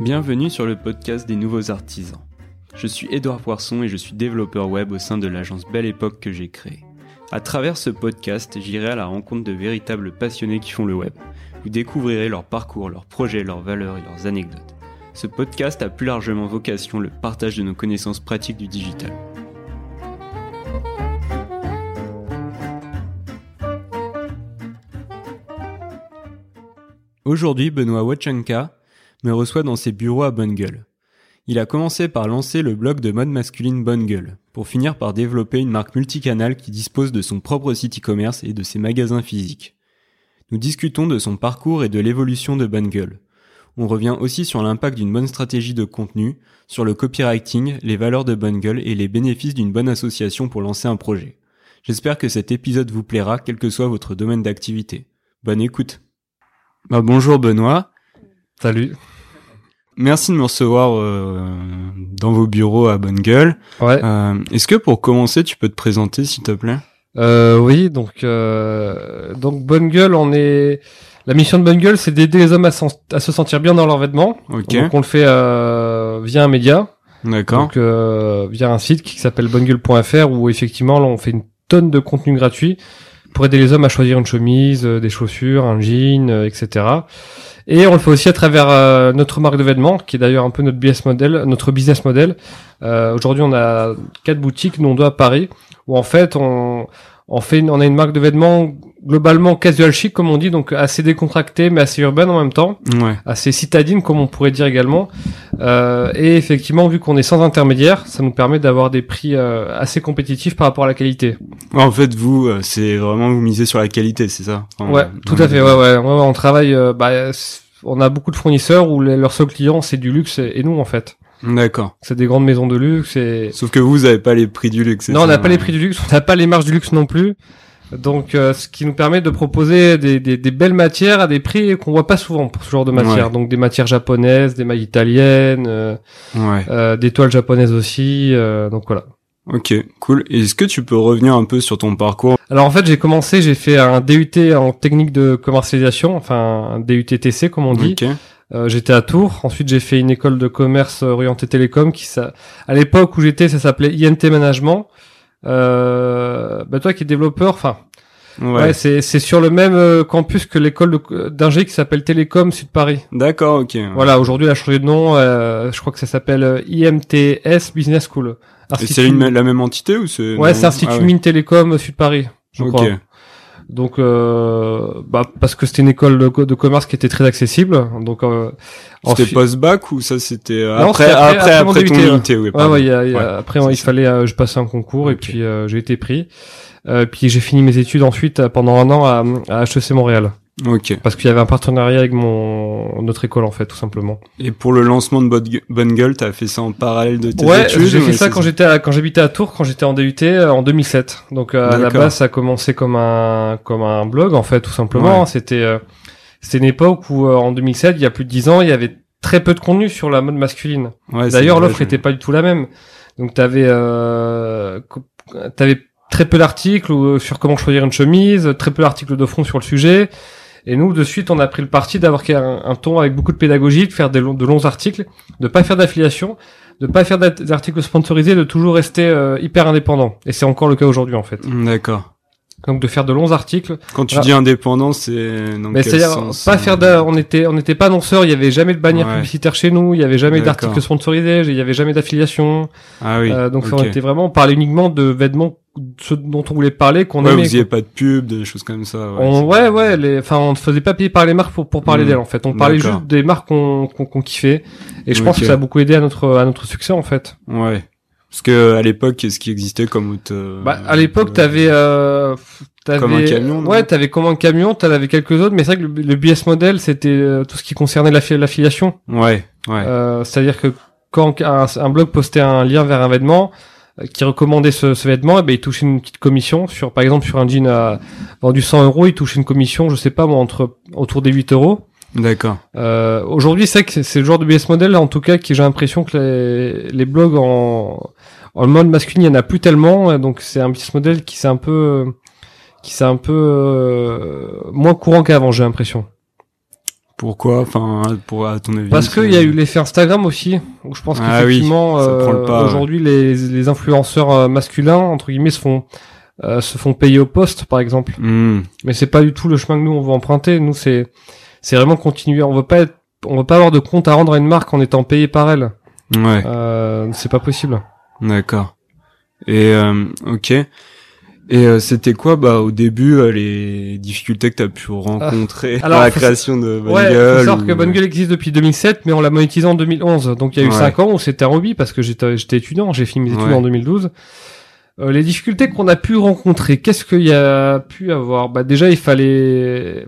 Bienvenue sur le podcast des nouveaux artisans. Je suis Édouard Poisson et je suis développeur web au sein de l'agence Belle Époque que j'ai créée. À travers ce podcast, j'irai à la rencontre de véritables passionnés qui font le web. Vous découvrirez leur parcours, leurs projets, leurs valeurs et leurs anecdotes. Ce podcast a plus largement vocation le partage de nos connaissances pratiques du digital. Aujourd'hui, Benoît Wachanka me reçoit dans ses bureaux à Bonne Gueule. Il a commencé par lancer le blog de mode masculine Bonne Gueule, pour finir par développer une marque multicanale qui dispose de son propre site e-commerce et de ses magasins physiques. Nous discutons de son parcours et de l'évolution de Bonne Gueule. On revient aussi sur l'impact d'une bonne stratégie de contenu, sur le copywriting, les valeurs de Bonne Gueule et les bénéfices d'une bonne association pour lancer un projet. J'espère que cet épisode vous plaira, quel que soit votre domaine d'activité. Bonne écoute. Bah, bonjour Benoît. Salut. Merci de me recevoir euh, dans vos bureaux à Bonne Gueule. Ouais. Euh, Est-ce que pour commencer, tu peux te présenter, s'il te plaît? Euh, oui, donc euh, donc bonne gueule, on est la mission de bonne gueule, c'est d'aider les hommes à, se sentir bien dans leurs vêtements. Ok, Donc on le fait euh, via un média, d'accord. donc euh, via un site qui s'appelle bonnegueule.fr où effectivement là, on fait une tonne de contenu gratuit pour aider les hommes à choisir une chemise, euh, des chaussures, un jean, euh, etc. Et on le fait aussi à travers euh, notre marque de qui est d'ailleurs un peu notre business model, notre business model. Euh, Aujourd'hui, on a quatre boutiques, dont deux à Paris, où en fait, on, on fait, une- on a une marque de vêtements globalement casual chic, comme on dit, donc assez décontractée, mais assez urbaine en même temps, Ouais. assez citadine, comme on pourrait dire également. Euh, et effectivement, vu qu'on est sans intermédiaire, ça nous permet d'avoir des prix euh, assez compétitifs par rapport à la qualité. En fait, vous, euh, c'est vraiment vous misez sur la qualité, c'est ça? Ouais, tout à fait. Ouais, ouais, on travaille. euh, bah, on a beaucoup de fournisseurs où les- leurs seuls clients c'est du luxe et et nous en fait. D'accord. C'est des grandes maisons de luxe et Sauf que vous, vous avez pas les prix du luxe. non, on n'a pas les prix du luxe, on n'a pas les marges du luxe non plus. Donc, euh, ce qui nous permet de proposer des, des, des belles matières à des prix qu'on voit pas souvent pour ce genre de matières. Ouais. Donc, des matières japonaises, des mailles italiennes, euh, Ouais. euh, des toiles japonaises aussi. euh, donc voilà. Ok, cool. Est-ce que tu peux revenir un peu sur ton parcours? Alors en fait, j'ai commencé, j'ai fait un DUT en technique de commercialisation, enfin un DUTTC comme on dit. Ok. Euh, j'étais à Tours. Ensuite, j'ai fait une école de commerce orientée télécom qui ça, à l'époque où j'étais, ça s'appelait INT Management. Euh, bah toi qui es développeur, enfin, Ouais. ouais, c'est c'est sur le même euh, campus que l'école d'ingé qui s'appelle Télécom Sud Paris. D'accord, ok. Voilà, aujourd'hui, elle a changé de nom. euh, je crois que ça s'appelle euh, IMTS Business School. C'est la même entité ou c'est Ouais, c'est Institut Ah ouais. Mines Télécom Sud Paris, je crois. Donc, euh, bah, parce que c'était une école de, co- de commerce qui était très accessible. Donc, euh, C'était post-bac ou ça c'était euh, après après- après après ton ouais. unité, oui. Ouais, ouais, il y a- il y a- Ouais, après, il ça. fallait, euh, je passais un concours et puis euh, j'ai été pris. Euh, puis j'ai fini mes études ensuite pendant un an à, à HEC Montréal Ok. parce qu'il y avait un partenariat avec mon notre école en fait tout simplement. Et pour le lancement de Bonne Gue- Bonne Gueule, t'as fait ça en parallèle de tes ouais, études j'ai ou fait ça quand j'étais à- quand j'habitais à Tours quand j'étais en DUT euh, en 2007. Donc euh, à la base ça a commencé comme un comme un blog en fait tout simplement. Ouais. C'était euh, c'était une époque où euh, en 2007 il y a plus de 10 ans il y avait très peu de contenu sur la mode masculine. Ouais, D'ailleurs, l'offre je- était pas du tout la même. Donc, t'avais, euh, t'avais très peu d'articles euh, sur comment choisir une chemise, très peu d'articles de fond sur le sujet. Et nous, de suite, on a pris le parti d'avoir un, un ton avec beaucoup de pédagogie, de faire des de longs articles, de pas faire d'affiliation, de pas faire d'articles sponsorisés, de toujours rester euh, hyper indépendant. Et c'est encore le cas aujourd'hui, en fait. D'accord. Donc, de faire de longs articles. Quand tu Voilà. dis indépendant, c'est dans Mais quel c'est-à-dire, sens pas euh, faire on était, on n'était pas annonceur, il y avait jamais de bannière Ouais. publicitaire chez nous, il y avait jamais d'articles sponsorisés, il y avait jamais d'affiliation. Ah oui. Euh, donc ok. on était vraiment, on parlait uniquement de vêtements, ceux dont on voulait parler, qu'on Ouais, aimait. vous pas de pub, des choses comme ça. Ouais, on, ouais, ouais, les, enfin, on ne faisait pas payer par les marques pour, pour parler Hmm. d'elles, en fait. On parlait juste des marques qu'on, qu'on, qu'on kiffait. Et je pense que ça a beaucoup aidé à notre, à notre succès, en fait. Ouais. Parce que à l'époque, qu'est-ce qui existait comme euh, bah, à l'époque, euh, t'avais, euh, t'avais, Comme un camion, ouais, t'avais comme un camion, t'en avais quelques autres, mais c'est vrai que le, le BS model, c'était euh, tout ce qui concernait l'affi- l'affiliation. Ouais, ouais. Euh, c'est-à-dire que quand un, un blog postait un lien vers un vêtement euh, qui recommandait ce, ce vêtement, et ben il touchait une petite commission sur, par exemple, sur un jean à, vendu 100 euros, il touche une commission, je sais pas moi, entre autour des 8 euros. D'accord. Euh, Aujourd'hui, c'est que c'est le genre de business model, en tout cas, qui j'ai l'impression que les, les blogs en, en mode masculin, il y en a plus tellement, euh, donc c'est un business model qui s'est un peu, qui s'est un peu euh, moins courant qu'avant, j'ai l'impression. Pourquoi Enfin, pour à ton avis Parce qu'il y a eu l'effet Instagram aussi, où je pense Ah qu'effectivement, le euh, ouais. aujourd'hui, les, les influenceurs euh, masculins, entre guillemets, se font, euh, se font payer au poste, par exemple. Hmm. Mais c'est pas du tout le chemin que nous, on veut emprunter. Nous, c'est, c'est vraiment continuer. On veut pas être, on veut pas avoir de compte à rendre à une marque en étant payé par elle. Ouais, Euh, c'est pas possible. d'accord. Et euh, ok. Et euh, c'était quoi, bah, au début, euh, les difficultés que t'as pu rencontrer alors, dans la création de Bonne ouais, Gueule faut savoir ou- que Bonne Gueule existe depuis 2007, mais on l'a monétisé en 2011. Donc il y a eu Ouais. 5 ans où c'était un hobby parce que j'étais, j'étais étudiant, j'ai fini mes études Ouais. en 2012. Euh, les difficultés qu'on a pu rencontrer, qu'est-ce qu'il y a pu avoir? Bah déjà il fallait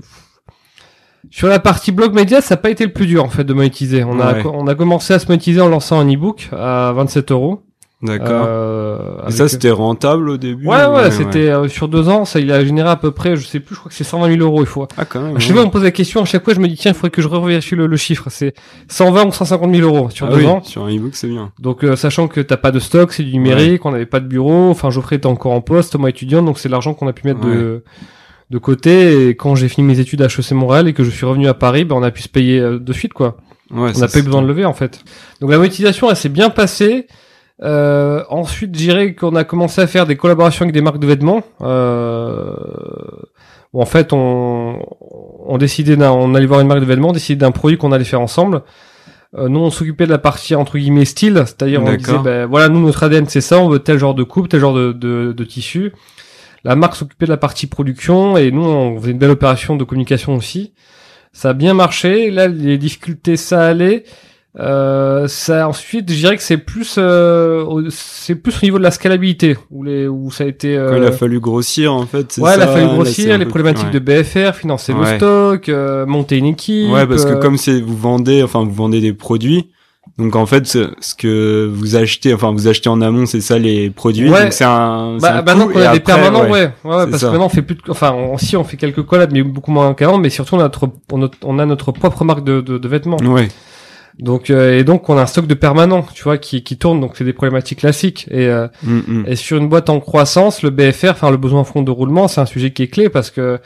sur la partie blog média, ça n'a pas été le plus dur en fait de monétiser. On a on a commencé à se monétiser en lançant un e-book à 27 euros. D'accord. Euh, Et ça, c'était rentable au début Ouais, ouais, c'était euh, sur deux ans, ça il a généré à peu près, je sais plus, je crois que c'est 120 000 euros. Il faut. Ah, quand même. Je sais ouais. pas, on me pose la question à chaque fois, je me dis tiens, il faudrait que je revérifie le, le chiffre. C'est 120 ou 150 000 euros sur Ah deux oui, ans. Sur un e-book, c'est bien. Donc euh, sachant que t'as pas de stock, c'est du numérique, on n'avait pas de bureau, enfin Geoffrey était encore en poste, moi étudiant, donc c'est l'argent qu'on a pu mettre de de côté. Et quand j'ai fini mes études à HEC Montréal et que je suis revenu à Paris, ben on a pu se payer euh, de suite quoi. Ouais, On n'a pas eu besoin de lever en fait. Donc la monétisation, elle s'est bien passée. Euh, ensuite, je dirais qu'on a commencé à faire des collaborations avec des marques de vêtements. Euh, où en fait, on, on décidait d'un, on allait voir une marque de vêtements, on décidait d'un produit qu'on allait faire ensemble. Euh, nous, on s'occupait de la partie entre guillemets style, c'est-à-dire on disait, ben voilà, nous notre ADN c'est ça, on veut tel genre de coupe, tel genre de, de, de tissu. La marque s'occupait de la partie production et nous, on faisait une belle opération de communication aussi. Ça a bien marché. Là, les difficultés, ça allait. Euh, ça ensuite, je dirais que c'est plus, euh, au- c'est plus au niveau de la scalabilité où les, où ça a été. Quand euh, il a fallu grossir, en fait, ouais, il ça. a fallu grossir les problématiques ouais. de BFR, financer le stock, euh, monter une équipe. Ouais, parce que euh, comme c'est vous vendez, enfin vous vendez des produits, donc en fait ce, ce que vous achetez, enfin vous achetez en amont, c'est ça les produits. Ouais. Donc c'est un. Bah, un maintenant coût, qu'on a des après, permanents, ouais, ouais. parce ça. que maintenant on fait plus, de, enfin, on, si on fait quelques collabs, mais beaucoup moins qu'avant, mais surtout on a notre, on a notre propre marque de, de, de vêtements. Ouais. Donc euh, et donc on a un stock de permanents, tu vois, qui, qui tourne, donc c'est des problématiques classiques. Et, euh, Mm, mm. et sur une boîte en croissance, le BFR, enfin le besoin en fonds de roulement, c'est un sujet qui est clé parce que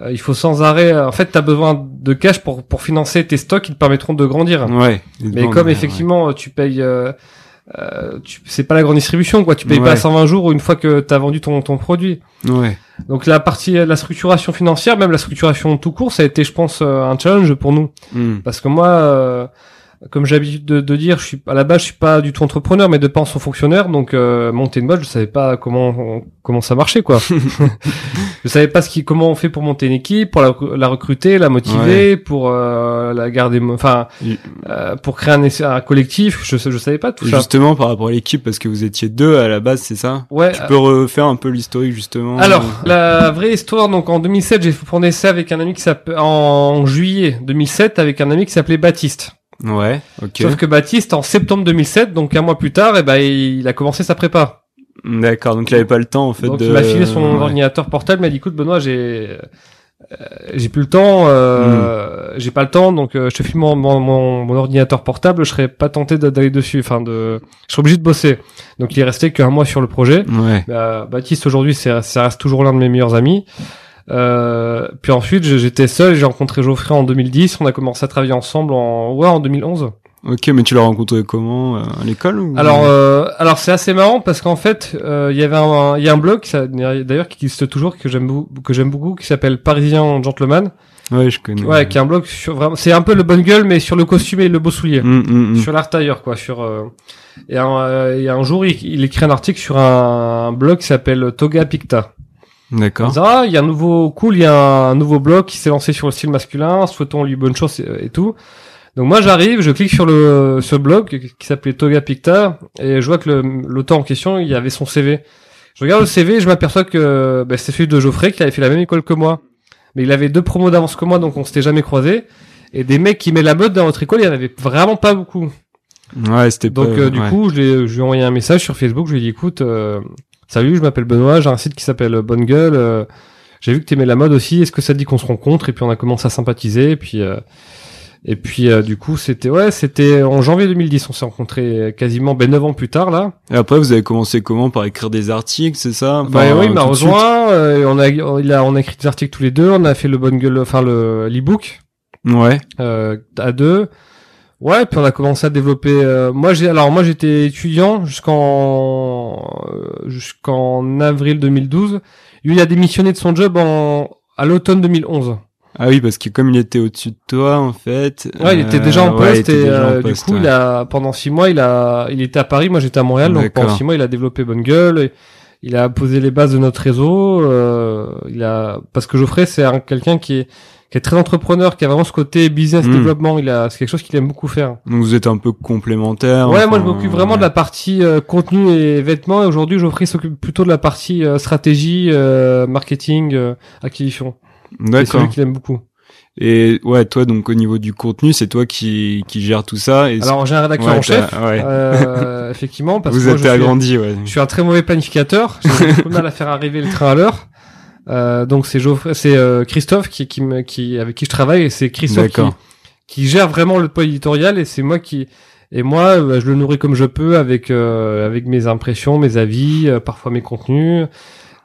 euh, il faut sans arrêt. En fait, tu as besoin de cash pour pour financer tes stocks qui te permettront de grandir. Ouais. Mais comme ouais, effectivement tu payes, euh, euh, tu, c'est pas la grande distribution quoi. Tu payes Ouais. pas à 120 jours une fois que tu as vendu ton ton produit. Ouais. Donc la partie la structuration financière, même la structuration tout court, ça a été, je pense, euh, un challenge pour nous. Mm. Parce que moi, euh, comme j'ai l'habitude de, de dire, je suis à la base, je suis pas du tout entrepreneur, mais de pension fonctionnaire. Donc euh, monter une boîte, je savais pas comment on- comment ça marchait quoi. je savais pas ce qui comment on fait pour monter une équipe, pour la, la recruter, la motiver, pour euh, la garder, enfin euh, pour créer un, un collectif. Je je savais pas tout Et ça. justement par rapport à l'équipe, parce que vous étiez deux à la base, c'est ça? Ouais. Tu peux refaire un peu l'historique justement. Alors, euh, la vraie histoire, donc en 2007, j'ai fait un essai avec un ami qui s'appelle, en juillet 2007, avec un ami qui s'appelait Baptiste. Ouais. Ok. Sauf que Baptiste, en septembre 2007, donc un mois plus tard, eh ben, il a commencé sa prépa. D'accord. Donc il avait pas le temps en fait donc de. il m'a filé son Ouais. ordinateur portable, il m'a dit, écoute Benoît, j'ai euh, j'ai plus le temps, euh, j'ai pas le temps, donc euh, je te file mon, mon, mon, mon ordinateur portable, je serais pas tenté d'aller dessus, enfin de, je serais obligé de bosser. Donc il est resté qu'un mois sur le projet. Ouais. Bah, Baptiste aujourd'hui, ça reste toujours l'un de mes meilleurs amis. Euh, puis ensuite, j'étais seul, j'ai rencontré Geoffrey en 2010, on a commencé à travailler ensemble en ouais en 2011. Ok, mais tu l'as rencontré comment euh, à l'école ou... Alors, euh, alors c'est assez marrant parce qu'en fait, euh, il y avait un, il y a un blog, d'ailleurs qui existe toujours, que j'aime beaucoup, que j'aime beaucoup, qui s'appelle Parisien Gentleman. Ouais, je connais. Ouais, qui est un blog sur vraiment, c'est un peu le bonne gueule, mais sur le costume et le beau soulier, Mm, mm, mm. sur l'art tailleur, quoi. Sur euh, et, un, et un jour, il, il écrit un article sur un, blog qui s'appelle Toga Picta. D'accord. il y a un nouveau cool, il y a un nouveau blog qui s'est lancé sur le style masculin, souhaitons lui bonne chance et, et tout. Donc moi j'arrive, je clique sur le ce blog qui s'appelait Toga Picta et je vois que le- l'auteur en question il y avait son CV. Je regarde le CV et je m'aperçois que bah, c'est celui de Geoffrey qui avait fait la même école que moi, mais il avait deux promos d'avance que moi donc on s'était jamais croisés. Et des mecs qui met la mode dans notre école, il y en avait vraiment pas beaucoup. Ouais, c'était pas. Donc euh, du ouais. coup, je, je lui ai envoyé un message sur Facebook, je lui ai dit écoute, euh, salut, je m'appelle Benoît, j'ai un site qui s'appelle Bonne Gueule, euh, j'ai vu que t'aimais la mode aussi, est-ce que ça te dit qu'on se rencontre? Et puis on a commencé à sympathiser, et puis euh, et puis euh, du coup c'était ouais, c'était en janvier 2010, on s'est rencontrés quasiment ben 9 ans plus tard là. Et après, vous avez commencé comment? Par écrire des articles, c'est ça? Bah Enfin, oui, il m'a rejoint, euh, on a il a on a écrit des articles tous les deux, on a fait le Bonne Gueule, enfin le l'ebook. Ouais. euh, à deux. Ouais, puis on a commencé à développer. euh, moi, j'ai alors moi j'étais étudiant jusqu'en euh, jusqu'en avril 2012. Lui, il a démissionné de son job en à l'automne 2011. Ah oui, parce que comme il était au-dessus de toi, en fait. Ouais, il était euh, déjà en poste et en euh, du coup, ouais. il a pendant six mois, il a il était à Paris, moi j'étais à Montréal, donc pendant six mois, il a développé Bonne Gueule. et il a posé les bases de notre réseau. euh, il a parce que Geoffrey, c'est un- quelqu'un qui est qui est très entrepreneur, qui a vraiment ce côté business Mm. développement. Il a c'est quelque chose qu'il aime beaucoup faire. Donc vous êtes un peu complémentaires. Ouais, moi je m'occupe vraiment de la partie euh, contenu et vêtements. Et aujourd'hui, Geoffrey s'occupe plutôt de la partie euh, stratégie, euh, marketing, euh, acquisition. Et C'est D'accord. lui qu'il aime beaucoup. Et ouais, toi, donc au niveau du contenu, c'est toi qui, qui gère tout ça. Et Alors j'ai un rédacteur Ouais, en chef, ouais. euh, effectivement, parce vous que moi, êtes je suis- agrandi, ouais. Je suis un très mauvais planificateur. J'ai beaucoup de mal à faire arriver le train à l'heure. Euh, donc c'est Geoffrey, c'est euh, Christophe qui, qui me, qui avec qui je travaille et c'est Christophe qui, qui gère vraiment le pôle éditorial et c'est moi qui et moi euh, je le nourris comme je peux avec euh, avec mes impressions, mes avis, euh, parfois mes contenus.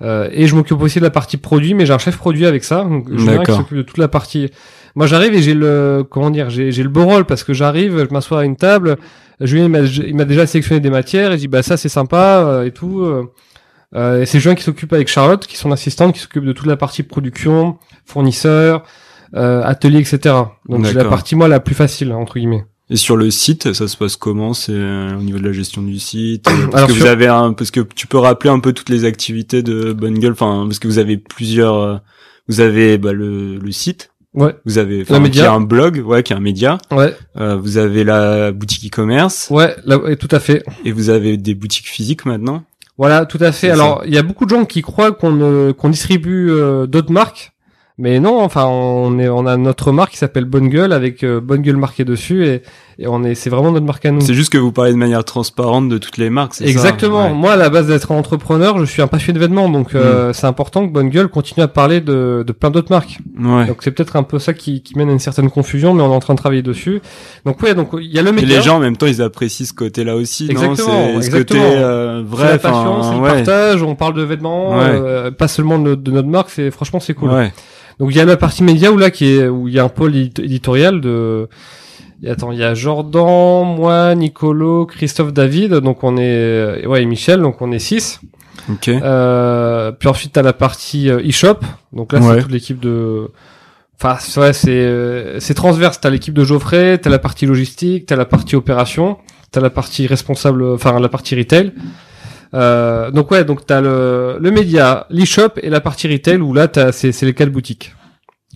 Euh, et je m'occupe aussi de la partie produit, mais j'ai un chef produit avec ça. Donc D'accord. s'occupe de toute la partie. Moi j'arrive et j'ai le comment dire, j'ai j'ai le beau rôle parce que j'arrive, je m'assois à une table. Julien il m'a il m'a déjà sélectionné des matières et dit bah ça c'est sympa euh, et tout. Euh. Et c'est Julien qui s'occupe avec Charlotte, qui est son assistante, qui s'occupe de toute la partie production, fournisseurs, euh, atelier, etc. Donc j'ai la partie moi la plus facile entre guillemets. Et sur le site, ça se passe comment? C'est euh, au niveau de la gestion du site? Euh, Parce Alors, que sur- vous avez un, parce que tu peux rappeler un peu toutes les activités de Bonne Gueule. Enfin, parce que vous avez plusieurs. euh, Vous avez bah, le, le site. Ouais, Vous avez enfin, qui est un blog, ouais, qui est un média. ouais, Euh, vous avez la boutique e-commerce ouais, là, tout à fait. et vous avez des boutiques physiques maintenant? Voilà, tout à fait. Alors, il y a beaucoup de gens qui croient qu'on euh, qu'on distribue euh, d'autres marques, mais non. Enfin, on est, on a notre marque qui s'appelle Bonne Gueule avec euh, Bonne Gueule marquée dessus et, et on est, c'est vraiment notre marque à nous. C'est juste que vous parlez de manière transparente de toutes les marques. c'est ça Exactement. Ouais. Moi, à la base d'être entrepreneur, je suis un passionné de vêtements, donc euh, c'est important que Bonne Gueule continue à parler de, de plein d'autres marques. Ouais. Donc c'est peut-être un peu ça qui, qui mène à une certaine confusion, mais on est en train de travailler dessus. Donc ouais, donc il y a le Et média. les gens en même temps ils apprécient ce côté-là aussi, Exactement, non C'est ce côté euh, c'est vrai, la passion, c'est le ouais. partage, on parle de vêtements, euh, pas seulement de, de notre marque, c'est franchement c'est cool. Donc il y a la partie média où là qui est où il y a un pôle édito- éditorial de et attends, il y a Jordan, moi, Nicolo, Christophe, David, donc on est euh, ouais et Michel, donc on est six. Ok. Euh, puis ensuite t'as la partie euh, e-shop, donc là Ouais. c'est toute l'équipe de Enfin, c'est- ouais, c'est euh, c'est transverse. T'as l'équipe de Geoffrey, t'as la partie logistique, t'as la partie opération, t'as la partie responsable, enfin la partie retail. Euh, donc ouais, donc t'as le le média, l'e-shop et la partie retail où là t'as c'est c'est les quatre boutiques,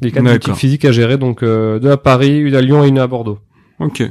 les quatre D'accord. boutiques physiques à gérer. Donc euh, deux à Paris, une à Lyon et une à Bordeaux. Ok.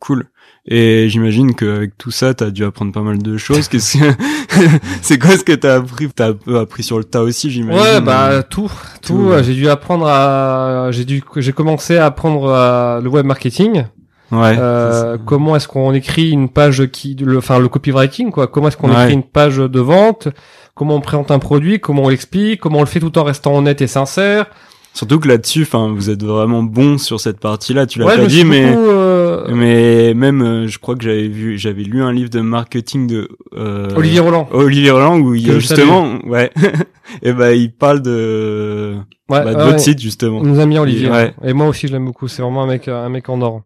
Cool. Et j'imagine qu'avec tout ça, t'as dû apprendre pas mal de choses. Qu'est-ce que c'est quoi ce que t'as appris? T'as un peu appris sur le tas aussi, j'imagine. Ouais, bah tout, tout. Tout, euh. J'ai dû apprendre à, j'ai dû, j'ai commencé à apprendre à- le web marketing. Ouais. Euh, comment est-ce qu'on écrit une page qui, le, enfin le copywriting quoi. Comment est-ce qu'on Ouais. écrit une page de vente? Comment on présente un produit? Comment on l'explique? Comment on le fait tout en restant honnête et sincère? Surtout que là-dessus, enfin, vous êtes vraiment bon sur cette partie-là. Tu l'as Ouais, pas dit, mais beaucoup, euh, mais même, euh, je crois que j'avais vu, j'avais lu un livre de marketing de euh, Olivier Roland. Olivier Roland où il justement, ouais, et ben il parle de, Ouais, bah, de votre ouais. site justement. Il nous a mis Olivier. Ouais. Et moi aussi je l'aime beaucoup. C'est vraiment un mec, un mec en or.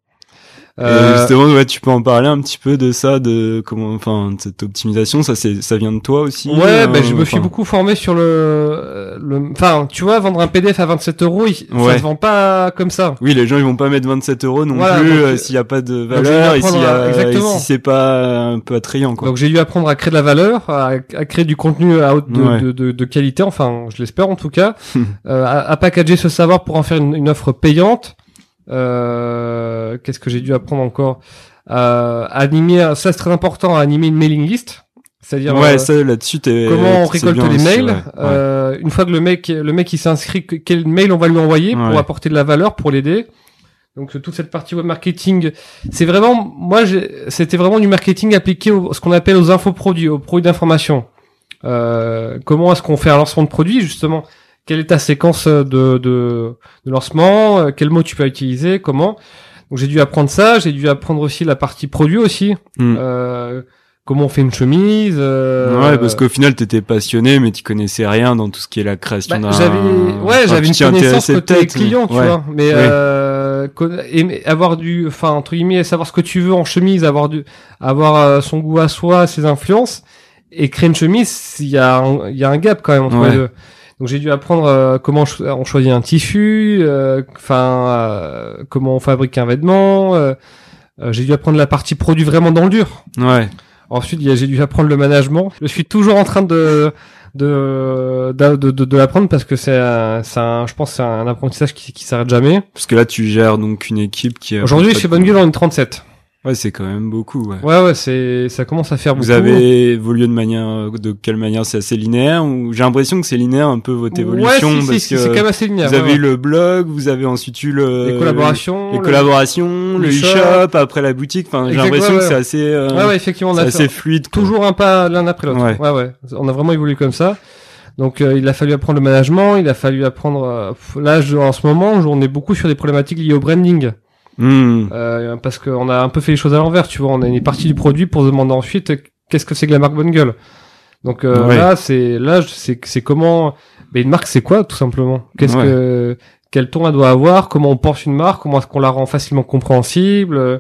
Euh, justement, ouais, tu peux en parler un petit peu de ça, de comment, enfin, de cette optimisation, ça c'est, ça vient de toi aussi. Ouais, euh, ben je me suis beaucoup formé sur le, le, enfin, tu vois, vendre un PDF à 27 euros, il- ça Ouais. se vend pas comme ça. Oui, les gens ils vont pas mettre 27 euros non Voilà, plus euh, euh, s'il y a pas de valeur et à- a- et si c'est pas un peu attrayant quoi. Donc j'ai dû apprendre à créer de la valeur, à, à créer du contenu à haute de, Ouais. de, de, de qualité, enfin je l'espère en tout cas, euh, à, à packager ce savoir pour en faire une, une offre payante. Euh, Qu'est-ce que j'ai dû apprendre encore euh, animer, ça c'est très important, animer une mailing list, c'est-à-dire ouais, euh, là-dessus comment on récolte les mails. ouais. Euh, une fois que le mec, le mec il s'inscrit, que- quel mail on va lui envoyer Ouais. pour apporter de la valeur, pour l'aider. Donc toute cette partie web marketing, c'est vraiment, moi, c'était vraiment du marketing appliqué au ce qu'on appelle aux infoproduits, aux produits d'information. Euh, comment est-ce qu'on fait un lancement de produit justement? Quelle est ta séquence de, de, de lancement? Quel mot tu peux utiliser? Comment? Donc j'ai dû apprendre ça. J'ai dû apprendre aussi la partie produit aussi. Hmm. Euh, comment on fait une chemise euh, Ouais, parce qu'au final, t'étais passionné, mais tu connaissais rien dans tout ce qui est la création bah, d'un. j'avais ouais Enfin, j'avais une connaissance côté client tu ouais. vois mais Oui. euh, aimer- avoir du, enfin entre guillemets, savoir ce que tu veux en chemise, avoir du, avoir euh, son goût à soi, ses influences, et créer une chemise, il y a, un, il y a un gap quand même entre Ouais. les deux. Donc j'ai dû apprendre euh, comment on choisit un tissu, euh, enfin euh, comment on fabrique un vêtement. euh, j'ai dû apprendre la partie produit vraiment dans le dur. Ouais. Ensuite, j'ai dû apprendre le management. Je suis toujours en train de de de, de, de, l'apprendre parce que c'est un, c'est un, je pense c'est un apprentissage qui qui s'arrête jamais. Parce que là, tu gères donc une équipe qui. Aujourd'hui, chez Bonne Gueule, on est 37. Ouais, c'est quand même beaucoup. Ouais. Ouais, ouais, c'est ça commence à faire Vous beaucoup. avez évolué de manière, de quelle manière? C'est assez linéaire ou j'ai l'impression que c'est linéaire un peu votre évolution ouais, si, parce si, que c'est quand même assez linéaire. vous avez eu le blog, vous avez ensuite eu le les collaborations, les le- collaborations, le e-shop, shop. après la boutique. Enfin, j'ai l'impression que c'est assez, euh, Ouais, ouais, effectivement, on c'est a assez fluide. quoi. toujours un pas l'un après l'autre. Ouais. Ouais. On a vraiment évolué comme ça. Donc, euh, il a fallu apprendre le management, il a fallu apprendre. euh, là, je- en ce moment, on est beaucoup sur des problématiques liées au branding. Hmm. Euh, parce qu'on a un peu fait les choses à l'envers, tu vois. On est parti du produit pour demander ensuite euh, qu'est-ce que c'est que la marque Bonne Gueule? Donc euh, Ouais. là, c'est là, c'est c'est comment. Mais une marque, c'est quoi, tout simplement? Qu'est-ce Ouais. que quel ton elle doit avoir? Comment on pense une marque? Comment est-ce qu'on la rend facilement compréhensible? Euh,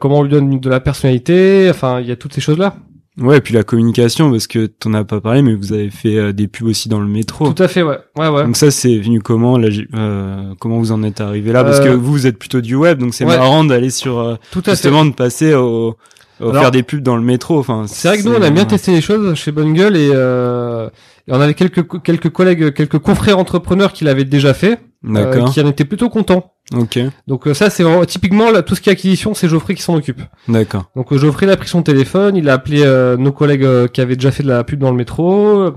Comment on lui donne de la personnalité? Enfin, il y a toutes ces choses-là. Ouais, et puis la communication parce que t'en as pas parlé, mais vous avez fait euh, des pubs aussi dans le métro. Tout à fait, ouais, ouais, ouais. Donc ça, c'est venu comment là, euh, Comment vous en êtes arrivé là? Parce Euh, que vous, vous êtes plutôt du web, donc c'est ouais. marrant d'aller sur euh, Tout à fait. justement de passer au, au Alors, faire des pubs dans le métro. Enfin, C'est vrai que nous, on a bien testé les choses chez Bonne Gueule et, euh, et on avait quelques quelques collègues, quelques confrères entrepreneurs qui l'avaient déjà fait, euh, qui en étaient plutôt contents. Ok. Donc euh, ça, c'est vraiment typiquement là, tout ce qui est acquisition, c'est Geoffrey qui s'en occupe. D'accord. Donc euh, Geoffrey il a pris son téléphone, il a appelé euh, nos collègues euh, qui avaient déjà fait de la pub dans le métro.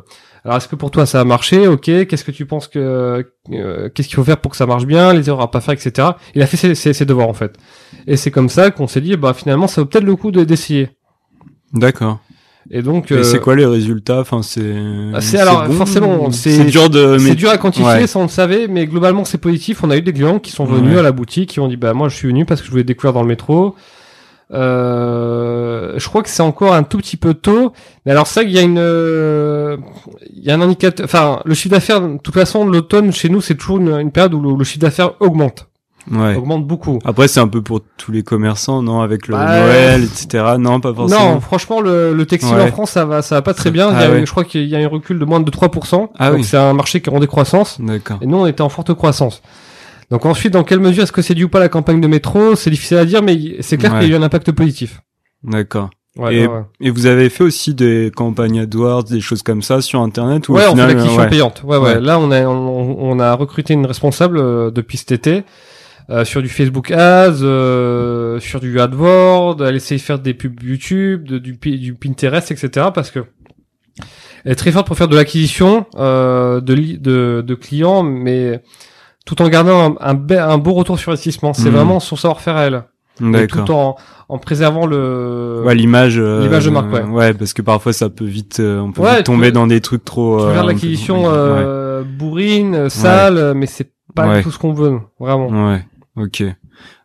Alors est-ce que pour toi ça a marché? Ok. Qu'est-ce que tu penses que euh, qu'est-ce qu'il faut faire pour que ça marche bien? Les erreurs à pas faire, etc. Il a fait ses, ses- ses devoirs en fait. Et c'est comme ça qu'on s'est dit, bah finalement ça vaut peut-être le coup de- d'essayer. D'accord. Et donc Et euh, c'est quoi les résultats? Enfin, c'est. c'est alors, forcément, c'est- dur de. C'est dur à quantifier, Ouais. ça on le savait, mais globalement c'est positif. On a eu des clients qui sont venus Ouais. à la boutique, qui ont dit bah moi je suis venu parce que je voulais découvrir dans le métro. Euh, je crois que c'est encore un tout petit peu tôt, mais alors ça il y a une, euh, il y a un indicateur. Enfin, le chiffre d'affaires, de toute façon, l'automne chez nous c'est toujours une, une période où le, le chiffre d'affaires augmente, Ouais. augmente beaucoup. Après, c'est un peu pour tous les commerçants, non Avec le Bah, Noël, etc. Non, pas forcément. Non, franchement, le, le textile Ouais. en France, ça va, ça va pas très bien. Ah Il y a- ouais. Je crois qu'il y a un recul de moins de 3%. Ah donc oui. c'est un marché qui est en décroissance. D'accord. Et nous, on était en forte croissance. Donc ensuite, dans quelle mesure est-ce que c'est dû ou pas à la campagne de métro? C'est difficile à dire, mais c'est clair qu'il y a eu un impact positif. D'accord. Ouais, Et- ouais. Et vous avez fait aussi des campagnes AdWords, des choses comme ça sur Internet ou Ouais, on fait final, l'acquisition ouais. payante. Ouais, ouais, Ouais. Là, on a, on, on a recruté une responsable euh, depuis cet été euh, sur du Facebook Ads, euh, sur du AdWords. Elle essaye de faire des pubs YouTube, de- du, Pi- du Pinterest, etc. Parce que elle est très forte pour faire de l'acquisition euh, de, de, de clients, mais tout en gardant un, un, be- un beau retour sur investissement. C'est Mhm. vraiment son savoir-faire à elle. Et tout en, en préservant le Ouais, l'image. euh, l'image de marque, ouais. Ouais, parce que parfois ça peut vite, euh, on peut Ouais, vite tu tomber dans des trucs trop. tu euh, faire peu- l'acquisition euh, bourrine, sale, mais c'est pas Ouais. tout ce qu'on veut, vraiment. Ouais, ok.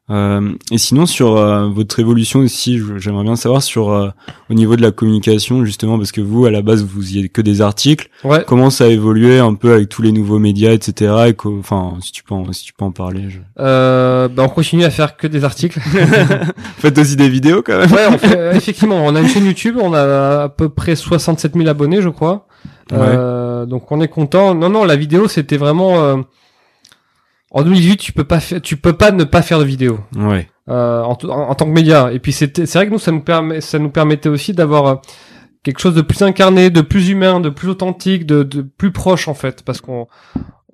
Euh, et sinon sur euh, votre évolution aussi, j'aimerais bien savoir sur euh, au niveau de la communication justement parce que vous à la base vous faisiez que des articles. Ouais. Comment ça a évolué un peu avec tous les nouveaux médias, etc. Et enfin si tu peux en, si tu peux en parler. Je... Euh, bah on continue à faire que des articles. Faites aussi des vidéos quand même. ouais, on fait- euh, effectivement, on a une chaîne YouTube, on a à peu près 67 000 abonnés, je crois. Euh, donc on est content. Non, non, la vidéo, c'était vraiment. En 2018, tu peux pas, faire, tu peux pas ne pas faire de vidéo Ouais. euh, en, en- en tant que média. Et puis c'était, c'est vrai que nous, ça nous permet, ça nous permettait aussi d'avoir euh, quelque chose de plus incarné, de plus humain, de plus authentique, de, de plus proche en fait, parce qu'on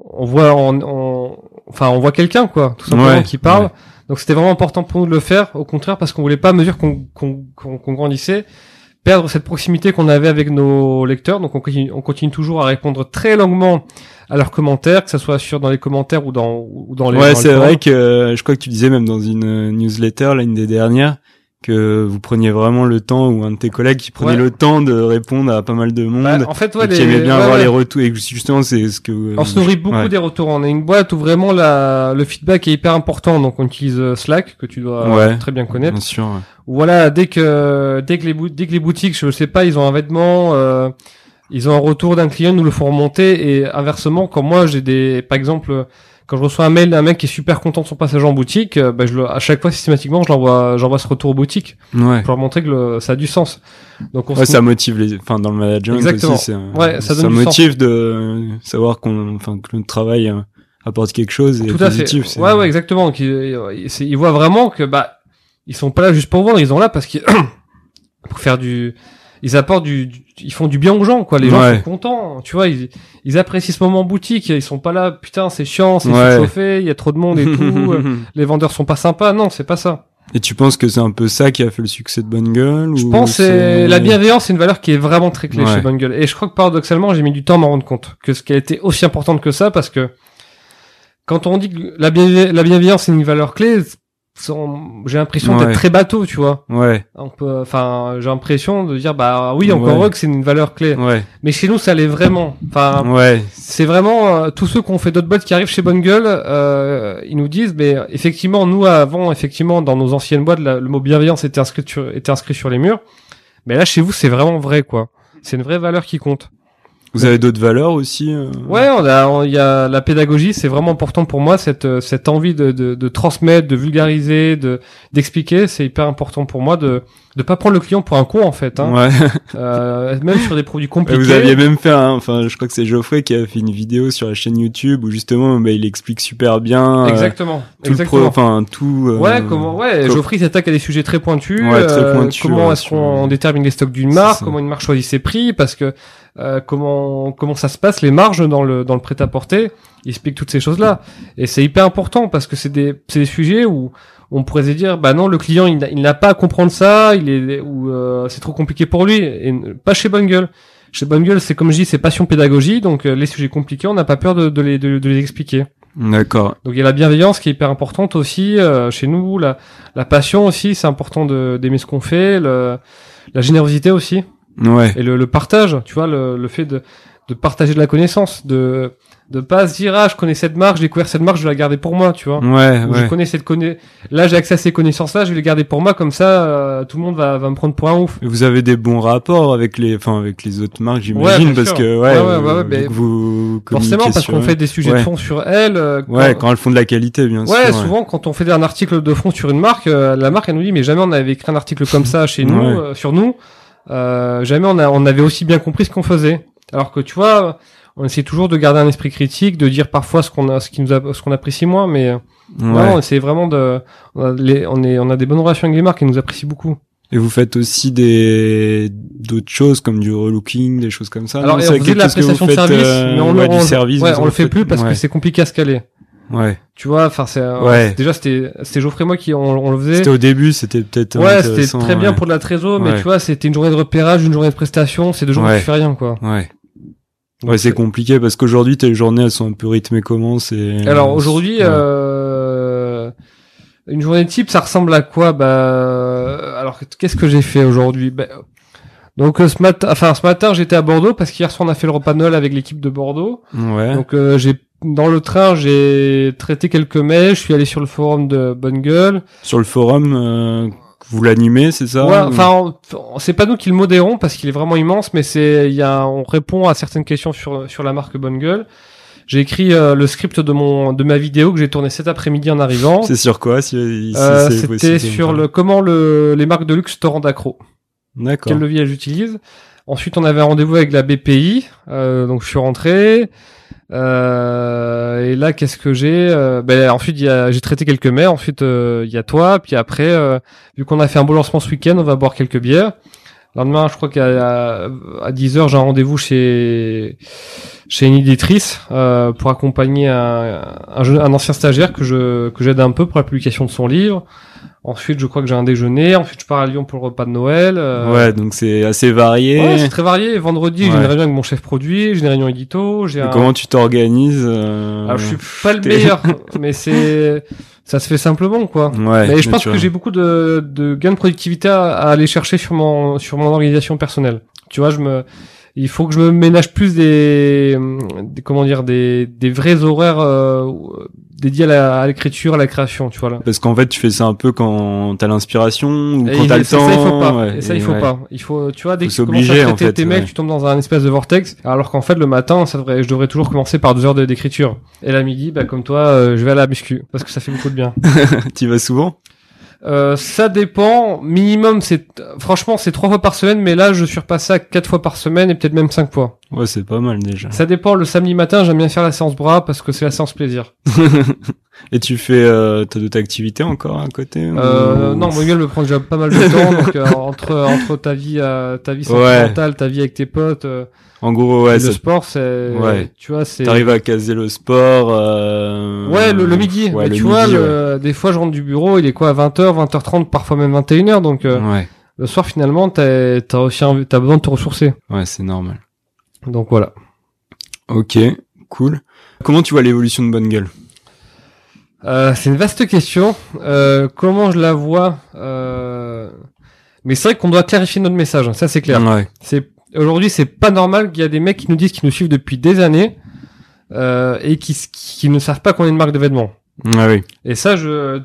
on voit, on, on- enfin, on voit quelqu'un quoi, tout simplement Ouais, qui parle. ouais. Donc c'était vraiment important pour nous de le faire. Au contraire, parce qu'on voulait pas, à mesure qu'on qu'on grandissait, perdre cette proximité qu'on avait avec nos lecteurs. Donc on continue, on continue toujours à répondre très longuement à leurs commentaires, que ce soit sur dans les commentaires ou dans ou dans les. Ouais, c'est vrai que euh, je crois que tu disais même dans une euh, newsletter l'une des dernières que vous preniez vraiment le temps ou un de tes collègues qui prenait Ouais. le temps de répondre à pas mal de monde. Bah, en fait, ouais, et qui les- aimait bien ouais, avoir les retours et justement c'est ce que euh, On se nourrit beaucoup des retours. On est une boîte où vraiment la, le feedback est hyper important. Donc on utilise Slack que tu dois très bien connaître. bien sûr Voilà, dès que dès que les dès que les boutiques, je sais pas, ils ont un vêtement, euh, ils ont un retour d'un client, nous le font remonter et inversement, quand moi j'ai des, par exemple, quand je reçois un mail d'un mec qui est super content de son passage en boutique, euh, bah, je le, à chaque fois systématiquement, je l'envoie, j'envoie ce retour aux boutiques Ouais. pour leur montrer que le- ça a du sens. Donc on Ouais, se ça motive les, enfin, dans le management Exactement. aussi, Ouais, ça ça, donne du motive de savoir qu'on, enfin, que notre travail euh, apporte quelque chose et Tout est à positif. fait. Ouais, ouais, exactement. Euh, Ils voient vraiment que bah ils sont pas là juste pour vendre, ils sont là parce qu'ils pour faire du. Ils apportent du, du- ils font du bien aux gens, quoi. Les gens sont contents, tu vois. Ils, ils apprécient ce moment en boutique. Ils sont pas là, putain, c'est chiant, c'est Ouais. chauffé, il y a trop de monde et tout. euh, les vendeurs sont pas sympas. Non, c'est pas ça. Et tu penses que c'est un peu ça qui a fait le succès de Bonne Gueule Je ou pense que la bienveillance, c'est une valeur qui est vraiment très clé Ouais. chez Bonne Gueule. Et je crois que paradoxalement, j'ai mis du temps à m'en rendre compte que ce qui a été aussi importante que ça, parce que quand on dit que la bienveillance est une valeur clé, j'ai l'impression Ouais. d'être très bateau, tu vois. Ouais, On peut, enfin, j'ai l'impression de dire, bah oui, encore Ouais. heureux que c'est une valeur clé. ouais, Mais chez nous, ça l'est vraiment. Enfin, ouais, c'est vraiment euh, tous ceux qui ont fait d'autres boîtes qui arrivent chez Bonne Gueule, euh, ils nous disent, mais effectivement, nous avant, effectivement, dans nos anciennes boîtes, la- le mot bienveillance était inscrit sur, était inscrit sur les murs. Mais là, chez vous, c'est vraiment vrai, quoi. C'est une vraie valeur qui compte. Vous avez d'autres valeurs aussi euh Ouais, on a, on- il y a la pédagogie, c'est vraiment important pour moi cette euh, cette envie de, de, de transmettre, de vulgariser, de d'expliquer, c'est hyper important pour moi de de pas prendre le client pour un con en fait, hein. Ouais. Euh, même sur des produits compliqués. vous aviez même fait un, enfin, je crois que c'est Geoffrey qui a fait une vidéo sur la chaîne YouTube où justement, bah, il explique super bien. euh, Exactement. tout le exactement. pro, enfin, tout. euh, Ouais, comment, ouais, Geoffrey s'attaque à des sujets très pointus. Ouais, très euh, pointus, comment ouais, est-ce qu'on détermine les stocks d'une marque, comment une marque choisit ses prix, parce que euh, comment comment ça se passe les marges dans le dans le prêt à porter. Il explique toutes ces choses là, et c'est hyper important parce que c'est des c'est des sujets où on pourrait se dire bah non le client il n'a- il n'a pas à comprendre ça, il est ou euh, c'est trop compliqué pour lui, et pas chez Bonne Gueule. Chez Bonne Gueule, c'est comme je dis, c'est passion pédagogie, donc euh, les sujets compliqués, on n'a pas peur de, de les de, de les expliquer. D'accord. Donc il y a la bienveillance qui est hyper importante aussi euh, chez nous, la, la passion aussi, c'est important de d'aimer ce qu'on fait, le, la générosité aussi Ouais. et le, le partage, tu vois, le, le fait de, de partager de la connaissance, de de pas se dire ah je connais cette marque, j'ai découvert cette marque, je vais la garder pour moi, tu vois. Ouais, Ou je ouais. connais cette conna... là j'ai accès à ces connaissances là, je vais les garder pour moi comme ça euh, tout le monde va, va me prendre pour un ouf. Et Vous avez des bons rapports avec les, enfin, avec les autres marques, Ouais, j'imagine, parce sûr. que, ouais, Ouais, ouais, euh, ouais, ouais, vous Forcément parce qu'on fait des sujets Ouais. de fond sur elle. euh, Ouais, quand- quand elles font de la qualité, bien sûr. Ouais, souvent quand on fait un article de fond sur une marque, euh, la marque elle nous dit mais jamais on avait écrit un article comme ça chez nous, Ouais. euh, sur nous, euh, jamais on, a, on avait aussi bien compris ce qu'on faisait. Alors que tu vois, on essaie toujours de garder un esprit critique, de dire parfois ce qu'on a, ce qui nous a, ce qu'on apprécie moins, mais euh, Ouais. non, on essaie vraiment de, on a, les- on est, on a des bonnes relations avec les marques et nous apprécient beaucoup. Et vous faites aussi des d'autres choses comme du relooking, des choses comme ça. Alors non C'est on faisait de la prestation de service, euh, mais on, ouais, on- du service. ouais, vous on le fait faites- plus parce que ouais. c'est compliqué à se caler. Ouais. Tu vois, enfin c'est, euh, Ouais. déjà c'était, c'était Geoffrey et moi qui on, on le faisait. C'était au début, c'était peut-être. Ouais, c'était très bien pour de la trésor, mais Ouais. tu vois, c'était une journée de repérage, une journée de prestation, c'est deux jours où tu fais rien, quoi. Ouais. Donc, Ouais, c'est compliqué parce qu'aujourd'hui, tes journées, elles sont un peu rythmées comment c'est. Alors aujourd'hui, euh, une journée type, ça ressemble à quoi? Bah, alors qu'est-ce que j'ai fait aujourd'hui? Bah, Donc euh, ce matin, enfin ce matin, j'étais à Bordeaux parce qu'hier soir on a fait le repas de Noël avec l'équipe de Bordeaux. Ouais. Donc euh, j'ai dans le train, j'ai traité quelques mails. Je suis allé sur le forum de Bonne Gueule. Sur le forum, euh, vous l'animez, c'est ça Ouais, ou- enfin, c'est pas nous qui le modérons parce qu'il est vraiment immense, mais c'est, il y a, on répond à certaines questions sur sur la marque Bonne Gueule. J'ai écrit euh, le script de mon de ma vidéo que j'ai tourné cet après-midi en arrivant. C'est sur quoi si, si Euh, C'était sur le comment le les marques de luxe te rendent accro. D'accord. Quel levier elles utilisent. Ensuite, on avait un rendez-vous avec la BPI, euh, donc je suis rentré. Euh, et là, qu'est-ce que j'ai Euh, ben, Ensuite, j'ai traité quelques mails. Ensuite, euh, il y a toi. Puis après, vu qu'on a fait un beau lancement ce week-end, on va boire quelques bières. Le lendemain, je crois qu'à à 10h, j'ai un rendez-vous chez chez une éditrice euh, pour accompagner un, un, un ancien stagiaire que je que j'aide un peu pour la publication de son livre. Ensuite, je crois que j'ai un déjeuner. Ensuite, je pars à Lyon pour le repas de Noël. euh, Ouais, donc c'est assez varié. Ouais, c'est très varié. Vendredi, j'ai une réunion avec mon chef produit, j'ai une réunion édito, j'ai un... Comment tu t'organises euh, Alors, je suis pas le meilleur, mais c'est, ça se fait simplement, quoi. Ouais. mais je pense que j'ai beaucoup de, de gains de productivité à, à aller chercher sur mon, sur mon organisation personnelle. Tu vois, je me, il faut que je me ménage plus des, des- comment dire des, des vrais horaires euh, dédiés à l'écriture, à la création, tu vois là. Parce qu'en fait, tu fais ça un peu quand t'as l'inspiration ou Et quand t'as le temps. ça, il faut pas. ouais, Et ça, il faut ouais. pas. Il faut, tu vois, dès que tu commences à en traiter fait, tes mails, ouais. tu tombes dans un espèce de vortex. Alors qu'en fait, le matin, ça devrait, je devrais toujours commencer par deux heures d'écriture. Et la midi, bah, comme toi, euh, je vais à la muscu. Parce que ça fait beaucoup de bien. T'y vas souvent? Euh, ça dépend. Minimum, c'est, franchement, c'est trois fois par semaine, mais là, je suis repassé à quatre fois par semaine et peut-être même cinq fois. Ouais, c'est pas mal déjà. Ça dépend. Le samedi matin, j'aime bien faire la séance bras parce que c'est la séance plaisir. Et tu fais, euh, t'as d'autres activités encore à côté Euh, non, mon gueule me prend déjà pas mal de temps. donc, euh, entre, entre ta vie, euh, ta vie Ouais. sentimentale, ta vie avec tes potes, euh, En gros, ouais, le ça- sport, c'est, Ouais. tu vois, c'est, t'arrives à caser le sport. Euh... Ouais, le, le midi. Ouais, Mais le tu vois, le- des fois, je rentre du bureau, il est quoi, à 20h, 20h30, parfois même 21h. Donc, euh, le soir, finalement, t'as, aussi envie- t'as besoin de te ressourcer. Ouais, c'est normal. Donc, voilà. Ok, cool. Comment tu vois l'évolution de Bonne Gueule? Euh, c'est une vaste question. Euh, comment je la vois euh... Mais c'est vrai qu'on doit clarifier notre message. Ça, c'est clair. Ouais. C'est aujourd'hui, c'est pas normal qu'il y a des mecs qui nous disent qu'ils nous suivent depuis des années euh, et qui, qui ne savent pas qu'on est une marque de vêtements. Ouais, oui. Et ça, je.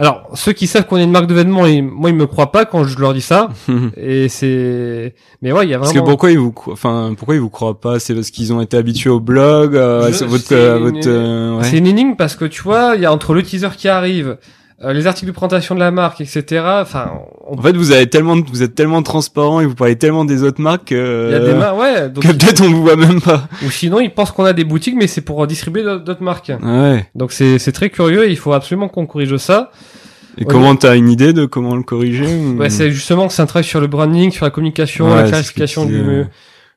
Alors, ceux qui savent qu'on est une marque de vêtements, ils- moi, ils me croient pas quand je leur dis ça. Et c'est. Mais ouais, il y a Parce vraiment. que pourquoi ils vous, enfin, pourquoi ils vous croient pas? C'est parce qu'ils ont été habitués au blog, euh, Je- votre, c'est à une- votre, euh, ouais. C'est une énigme parce que tu vois, il y a entre le teaser qui arrive, euh, les articles de présentation de la marque, etc. Enfin, on- En fait, vous avez tellement, vous êtes tellement transparent et vous parlez tellement des autres marques que, il y a des marques, ouais. donc- que peut-être on vous voit même pas. Ou sinon, ils pensent qu'on a des boutiques, mais c'est pour distribuer d'autres marques. Ouais. Donc c'est c'est très curieux. et Il faut absolument qu'on corrige ça. Et Ouais. comment t'as une idée de comment le corriger ou- Ouais, c'est justement que c'est un travail sur le branding, sur la communication, Ouais, la clarification du,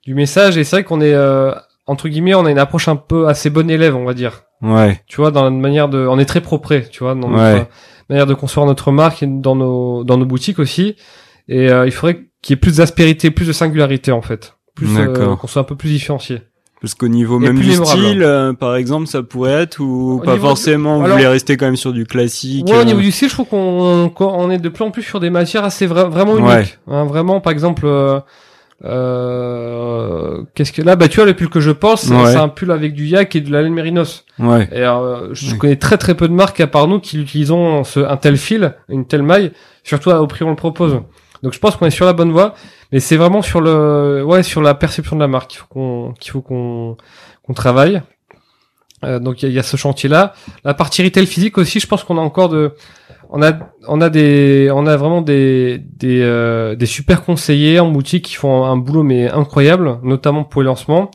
du message. Et c'est vrai qu'on est euh, entre guillemets, on a une approche un peu assez bonne élève, on va dire. Ouais. Tu vois, dans la manière de, on est très propre, tu vois, dans notre Ouais. Manière de concevoir notre marque dans nos dans nos boutiques aussi. Et euh, il faudrait qu'il y ait plus d'aspérité, plus de singularité en fait, plus euh, qu'on soit un peu plus différencié. Parce qu'au niveau même du style, euh, par exemple, ça pourrait être ou Au pas forcément. du- Vous voulez rester quand même sur du classique. Ouais, au niveau du style, je trouve qu'on on est de plus en plus sur des matières assez vra- vraiment uniques. Ouais. Hein, vraiment, par exemple, euh, euh, qu'est-ce que là, bah tu vois le pull que je porte, c'est Ouais. c'est un pull avec du yak et de la laine mérinos. Ouais. Et euh, je Ouais. connais très très peu de marques à part nous qui utilisons ce, un tel fil, une telle maille, surtout au prix où on le propose. Donc je pense qu'on est sur la bonne voie, mais c'est vraiment sur le, ouais, sur la perception de la marque qu'il faut qu'on, qu'il faut qu'on, qu'on travaille. Euh, donc il y, y a ce chantier-là. La partie retail physique aussi, je pense qu'on a encore de, on a, on a des, on a vraiment des, des, euh, des super conseillers en boutique qui font un boulot mais incroyable, notamment pour les lancements.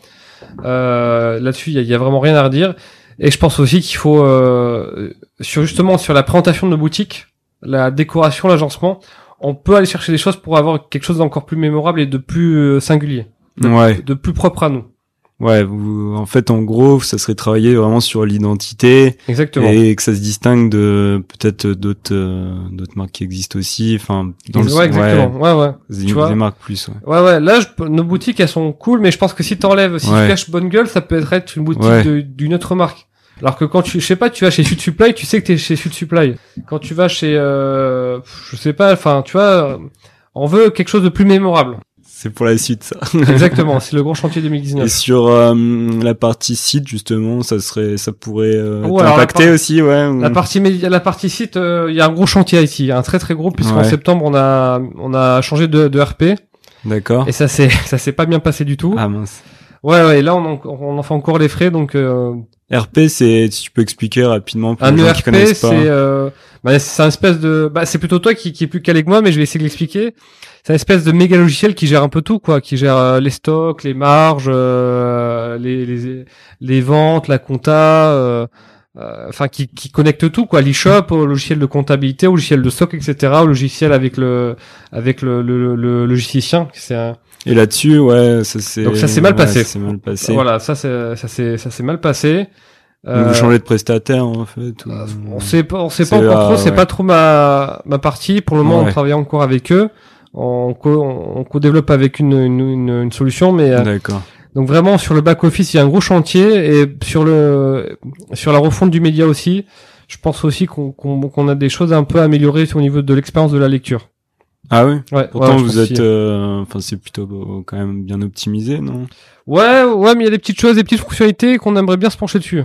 Euh, Là-dessus, il y a, il y a vraiment rien à redire. Et je pense aussi qu'il faut, euh, sur justement sur la présentation de nos boutiques, la décoration, l'agencement, on peut aller chercher des choses pour avoir quelque chose d'encore plus mémorable et de plus euh, singulier, Ouais. de plus propre à nous. Ouais. Vous, en fait, en gros, ça serait travailler vraiment sur l'identité Exactement. et que ça se distingue de peut-être d'autres euh, d'autres marques qui existent aussi. Enfin, dans le ouais, exactement. Ouais, ouais. des, Tu vois des marques plus. Ouais. Ouais, ouais. Là, je nos boutiques, elles sont cool, mais je pense que si t'enlèves, si Ouais. tu caches bonne gueule, ça peut être une boutique Ouais. d'une autre marque. Alors que quand tu, je sais pas, tu vas chez Sud Supply, tu sais que t'es chez Sud Supply. Quand tu vas chez, euh, je sais pas, enfin, tu vois, on veut quelque chose de plus mémorable. C'est pour la suite, ça. Exactement. c'est le grand chantier Et 2019. sur euh, la partie site, justement, ça serait, ça pourrait euh, t'impacter par- aussi, ouais. ou- La partie média, la partie site, euh, il y a un gros chantier ici, un très très gros, puisqu'en Ouais. septembre on a on a changé de, de RP D'accord. et ça s'est ça s'est pas bien passé du tout. Ah mince. Ouais ouais, et là on en, on en fait encore les frais, donc euh, RP, c'est, si tu peux expliquer rapidement pour un les gens qui ERP connaissent pas. c'est euh, bah, c'est un espèce de bah c'est plutôt toi qui qui est plus calé que moi, mais je vais essayer de l'expliquer. C'est un espèce de méga logiciel qui gère un peu tout quoi, qui gère euh, les stocks, les marges, euh, les, les les ventes, la compta. euh, euh, enfin qui, qui connecte tout quoi l'e-shop au logiciel de comptabilité au logiciel de stock etc au logiciel avec le avec le le, le, logicien c'est un... Et là-dessus, ouais, ça c'est. Donc ça s'est mal ouais, mal passé. voilà ça c'est ça c'est ça s'est mal passé Euh, Vous changez de prestataire, en fait. ou- on sait pas on sait pas encore trop c'est ouais. pas trop ma ma partie pour le moment Ouais. on travaille encore avec eux on co on co-développe avec une, une, une, une solution mais euh, D'accord. donc vraiment sur le back office il y a un gros chantier et sur le sur la refonte du média aussi je pense aussi qu'on a des choses un peu améliorées au niveau de l'expérience de la lecture Ah oui? Ouais, Pourtant, ouais, vous êtes, euh, enfin, c'est plutôt quand même bien optimisé, non? Ouais, ouais, mais il y a des petites choses, des petites fonctionnalités qu'on aimerait bien se pencher dessus.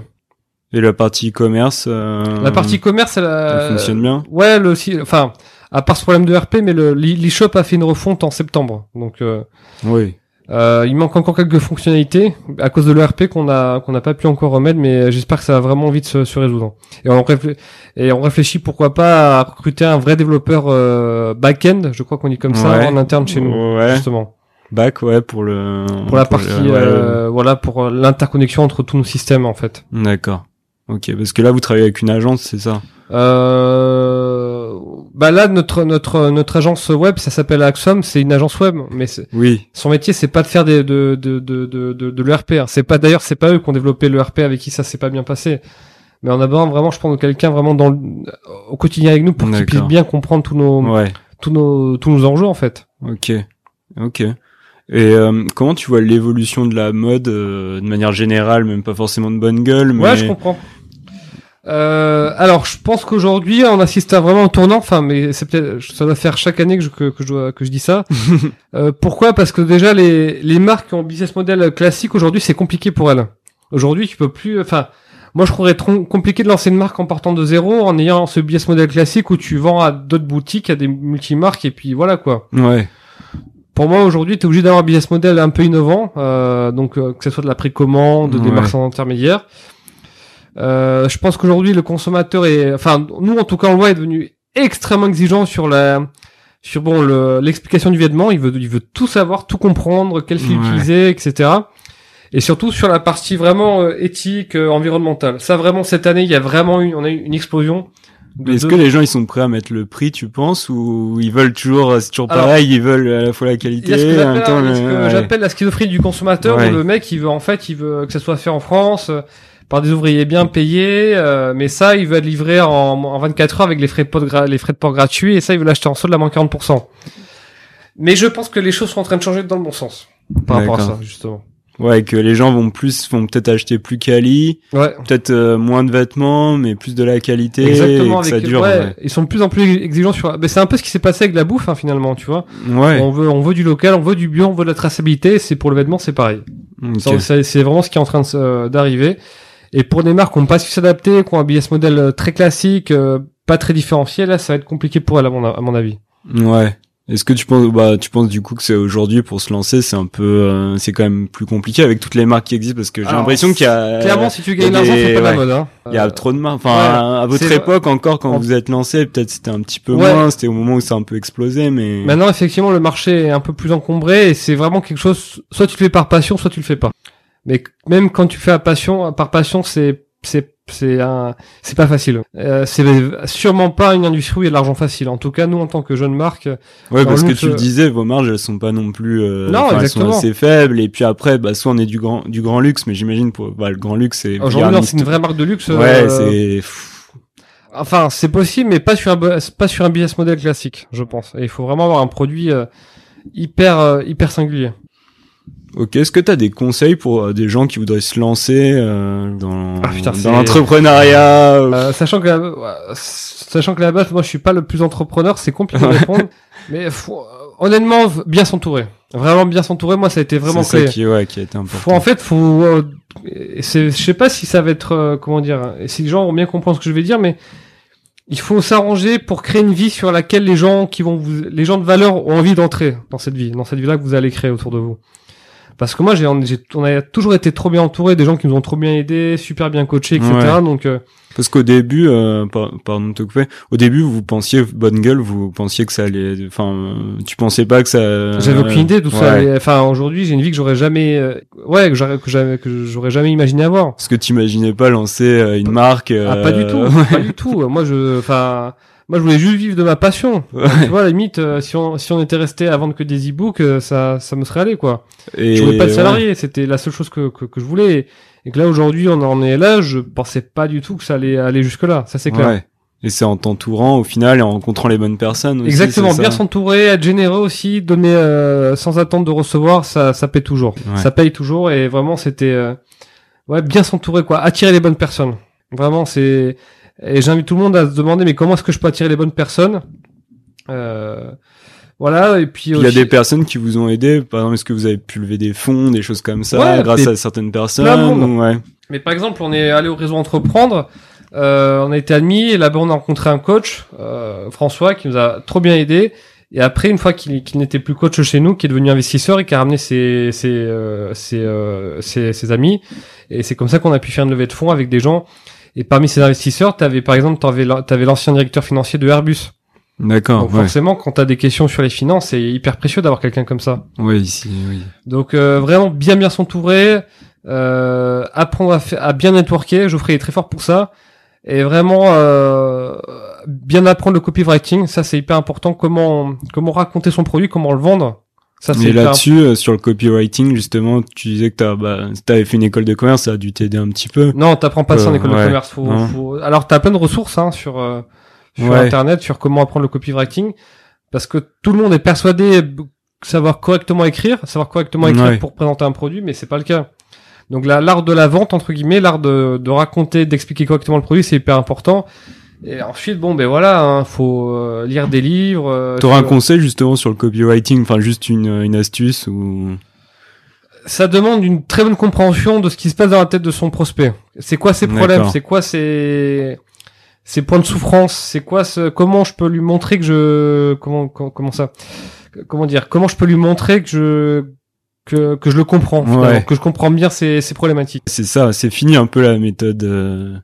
Et la partie e-commerce, euh, La partie commerce, elle, fonctionne bien? Ouais, le enfin, à part ce problème de RP, mais le l'e- l'eShop a fait une refonte en septembre. Donc, euh, Oui. euh, il manque encore quelques fonctionnalités à cause de l'ERP qu'on a qu'on n'a pas pu encore remettre, mais j'espère que ça va vraiment vite se, se résoudre. Et on, réfl- et on réfléchit pourquoi pas à recruter un vrai développeur euh, back-end, je crois qu'on dit comme ça, Ouais. en interne chez nous, Ouais. justement. Back, ouais, pour le. Pour la partie, ouais, euh, voilà, pour l'interconnexion entre tous nos systèmes en fait. D'accord. Ok, parce que là, vous travaillez avec une agence, c'est ça? Euh, bah là, notre notre notre agence web, ça s'appelle Axom, c'est une agence web, mais Oui. son métier, c'est pas de faire des, de de de de de, de l'ERP. hein. C'est pas d'ailleurs, c'est pas eux qui ont développé l'ERP avec qui ça s'est pas bien passé. Mais on a besoin vraiment, je de quelqu'un vraiment dans le, au quotidien avec nous pour qu'il puisse bien comprendre tous nos Ouais. tous nos tous nos enjeux en fait. Ok. Ok. Et euh, comment tu vois l'évolution de la mode euh, de manière générale, même pas forcément de bonne gueule, mais Ouais, je comprends. Euh, alors, je pense qu'aujourd'hui, on assiste à vraiment un tournant. Enfin, mais c'est peut-être, ça doit faire chaque année que je, que, que je, dois- que je dis ça. euh, pourquoi? Parce que déjà, les, les marques qui ont un business model classique aujourd'hui, c'est compliqué pour elles. Aujourd'hui, tu peux plus. Enfin, moi, je trouverais trop compliqué de lancer une marque en partant de zéro, en ayant ce business model classique où tu vends à d'autres boutiques, à des multimarques, et puis voilà quoi. ouais. Pour moi, aujourd'hui, tu es obligé d'avoir un business model un peu innovant, euh, donc euh, que ce soit de la précommande, des Ouais. marques sans intermédiaire. Euh, je pense qu'aujourd'hui, le consommateur est, enfin, nous en tout cas, on le voit, est devenu extrêmement exigeant sur la, sur bon, le- l'explication du vêtement. Il veut, il veut tout savoir, tout comprendre, quel fil Ouais. utiliser, etc. Et surtout sur la partie vraiment euh, éthique, euh, environnementale. Ça, vraiment, cette année, il y a vraiment eu, on a eu une explosion. Est-ce que les gens ils sont prêts à mettre le prix, tu penses, ou ils veulent toujours, c'est toujours Alors, pareil, ils veulent à la fois la qualité, en même j'appelle temps, le- ouais. la schizophrénie du consommateur, Ouais. où le mec, il veut en fait, il veut que ça soit fait en France euh, par des ouvriers bien payés, euh, mais ça, il veut être livré en, en 24 heures avec les frais de port, les frais de port gratuits, et ça, il veut l'acheter en solde à moins 40%. Mais je pense que les choses sont en train de changer dans le bon sens par rapport à ça, justement. Ouais, que les gens vont plus, vont peut-être acheter plus quali, Ouais. peut-être euh, moins de vêtements, mais plus de la qualité, Exactement, et que ça dure. ouais, Ouais. ils sont de plus en plus exigeants sur. Mais c'est un peu ce qui s'est passé avec la bouffe, hein, finalement, tu vois. Ouais. On veut, on veut du local, on veut du bio, on veut de la traçabilité. C'est pour le vêtement, c'est pareil. C'est vraiment ce qui est en train euh, d'arriver. Et pour des marques qui n'ont pas su s'adapter, qui ont un business model euh, très classique, euh, pas très différencié, là, ça va être compliqué pour elles, à mon, a- à mon avis. Ouais. Est-ce que tu penses, bah, tu penses du coup que c'est aujourd'hui pour se lancer, c'est un peu, euh, c'est quand même plus compliqué avec toutes les marques qui existent parce que j'ai Alors, l'impression qu'il y a, Clairement, si tu gagnes l'argent, c'est pas la mode. Hein. il y a trop de marques. Enfin, ouais, à votre époque encore, quand en- vous êtes lancé, peut-être c'était un petit peu Ouais. moins. C'était au moment où ça a un peu explosé, mais. Maintenant, effectivement, le marché est un peu plus encombré et c'est vraiment quelque chose. Soit tu le fais par passion, soit tu le fais pas. Mais même quand tu fais à passion, par passion, c'est c'est c'est un c'est pas facile. Euh, c'est sûrement pas une industrie où il y a de l'argent facile. En tout cas, nous, en tant que jeune marque, Ouais, parce que tu le disais, vos marges elles sont pas non plus. euh, Non, elles sont assez faibles. Et puis après, bah, soit on est du grand, du grand luxe, mais j'imagine pour, bah, le grand luxe c'est. aujourd'hui, c'est une vraie marque de luxe. Ouais, euh, c'est. Enfin, c'est possible, mais pas sur un pas sur un business model classique, je pense. Et il faut vraiment avoir un produit euh, hyper euh, hyper singulier. Ok, est-ce que tu as des conseils pour euh, des gens qui voudraient se lancer euh, dans, Ah, putain, dans l'entrepreneuriat euh, sachant que la, sachant que la base, moi, je suis pas le plus entrepreneur, c'est compliqué de répondre. mais faut, honnêtement, bien s'entourer. Vraiment bien s'entourer. Moi, ça a été vraiment C'est clé. ça qui, ouais, qui a été important. Faut, en fait, faut. euh, je sais pas si ça va être euh, comment dire, si les gens vont bien comprendre ce que je vais dire, mais il faut s'arranger pour créer une vie sur laquelle les gens qui vont vous, les gens de valeur ont envie d'entrer dans cette vie, dans cette vie-là que vous allez créer autour de vous. Parce que moi, j'ai, on, a toujours été trop bien entouré, des gens qui nous ont trop bien aidés, super bien coachés, etc. Ouais. Donc, euh, Parce qu'au début, euh, par- pardon de te couper, au début, vous pensiez, bonne gueule, vous pensiez que ça allait, enfin, euh, tu pensais pas que ça... J'avais aucune idée d'où ça ouais. allait. Enfin, aujourd'hui, j'ai une vie que j'aurais jamais, euh, ouais, que j'aurais, que j'aurais jamais imaginé avoir. Parce que t'imaginais pas lancer euh, une marque... Ah, pas du tout, euh, pas du tout. Moi, je, enfin, moi, je voulais juste vivre de ma passion. Ouais. Tu vois, à la limite, euh, si on, si on était resté à vendre que des e-books, euh, ça, ça me serait allé, quoi. Et, Je voulais pas de ouais. salarié. C'était la seule chose que, que, que je voulais. Et que là, aujourd'hui, on en est là. Je pensais pas du tout que ça allait aller jusque là. Ça, c'est clair. Ouais. Et c'est en t'entourant au final et en rencontrant les bonnes personnes aussi. Exactement, bien s'entourer, être généreux aussi, donner euh, sans attendre de recevoir, ça, ça paye toujours. Ouais. Ça paye toujours et vraiment c'était euh, ouais bien s'entourer quoi, attirer les bonnes personnes. Vraiment c'est et j'invite tout le monde à se demander mais comment est-ce que je peux attirer les bonnes personnes? Euh, Voilà, et puis Il y a des personnes qui vous ont aidé. Par exemple, est-ce que vous avez pu lever des fonds, des choses comme ça, Ouais, grâce à certaines personnes ou- Ouais. Mais par exemple, on est allé au réseau Entreprendre, euh, on a été admis, et là-bas on a rencontré un coach, euh, François, qui nous a trop bien aidé. Et après, une fois qu'il qu'il n'était plus coach chez nous, qui est devenu investisseur et qui a ramené ses, ses, euh, ses, euh, ses- ses amis. Et c'est comme ça qu'on a pu faire une levée de fonds avec des gens. Et parmi ces investisseurs, t'avais par exemple, t'avais l'an- t'avais l'ancien directeur financier de Airbus. D'accord. Donc Ouais. forcément, quand t'as des questions sur les finances, c'est hyper précieux d'avoir quelqu'un comme ça. Ouais, ici, oui. Donc euh, vraiment bien bien s'entourer, euh, apprendre à bien networker. Geoffrey est très fort pour ça. Et vraiment euh, bien apprendre le copywriting, ça c'est hyper important. Comment comment raconter son produit, comment le vendre. Ça Mais là-dessus, euh, sur le copywriting, justement, tu disais que t'as, bah, t'avais fait une école de commerce, ça a dû t'aider un petit peu. Non, t'apprends pas ça en Euh, école ouais, de commerce. Faut, faut... Alors t'as plein de ressources hein, sur euh, sur Ouais. internet sur comment apprendre le copywriting, parce que tout le monde est persuadé de savoir correctement écrire, savoir correctement écrire Ouais. pour présenter un produit, mais c'est pas le cas. Donc là, l'art de la vente entre guillemets, l'art de, de raconter, d'expliquer correctement le produit, c'est hyper important. Et ensuite, bon, ben voilà, hein, faut euh, lire des livres. euh, T'auras un conseil justement sur le copywriting, enfin juste une, une astuce ou? Ça demande une très bonne compréhension de ce qui se passe dans la tête de son prospect. C'est quoi ses problèmes? C'est quoi ses ses points de souffrance? C'est quoi ce comment je peux lui montrer que je comment comment, comment ça comment dire comment je peux lui montrer que je que, que je le comprends Ouais. que je comprends bien ses, ses problématiques? c'est ça, c'est fini un peu la méthode euh,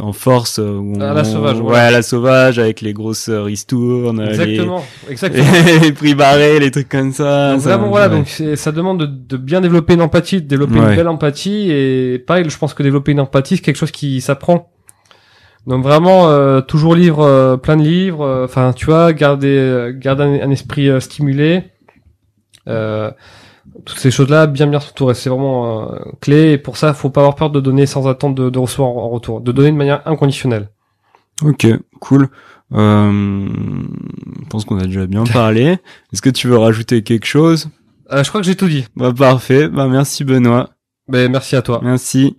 en force euh, où À la on- sauvage, ouais, à la sauvage avec les grosses euh, ristournes, les- Exactement, exactement. les, prix barrés, les trucs comme ça. Donc ça- vraiment voilà, ouais. donc ça demande de, de bien développer une empathie, de développer Ouais. une belle empathie et pareil, je pense que développer une empathie c'est quelque chose qui s'apprend. Donc vraiment euh, toujours lire euh, plein de livres, euh, enfin tu vois, garder garder un, un esprit stimulé. Euh, toutes ces choses-là, bien bien s'entourer, c'est vraiment euh, clé. Et pour ça, faut pas avoir peur de donner sans attendre de, de recevoir en, en retour, de donner de manière inconditionnelle. Ok, cool. Euh, je pense qu'on a déjà bien parlé. Est-ce que tu veux rajouter quelque chose? Euh, je crois que j'ai tout dit. Bah parfait. Bah merci Benoît. Ben merci à toi. Merci.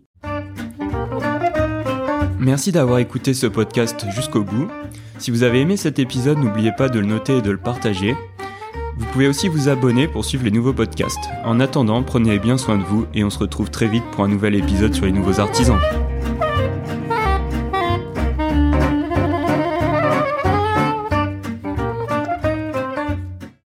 Merci d'avoir écouté ce podcast jusqu'au bout. Si vous avez aimé cet épisode, n'oubliez pas de le noter et de le partager. Vous pouvez aussi vous abonner pour suivre les nouveaux podcasts. En attendant, prenez bien soin de vous et on se retrouve très vite pour un nouvel épisode sur les nouveaux artisans.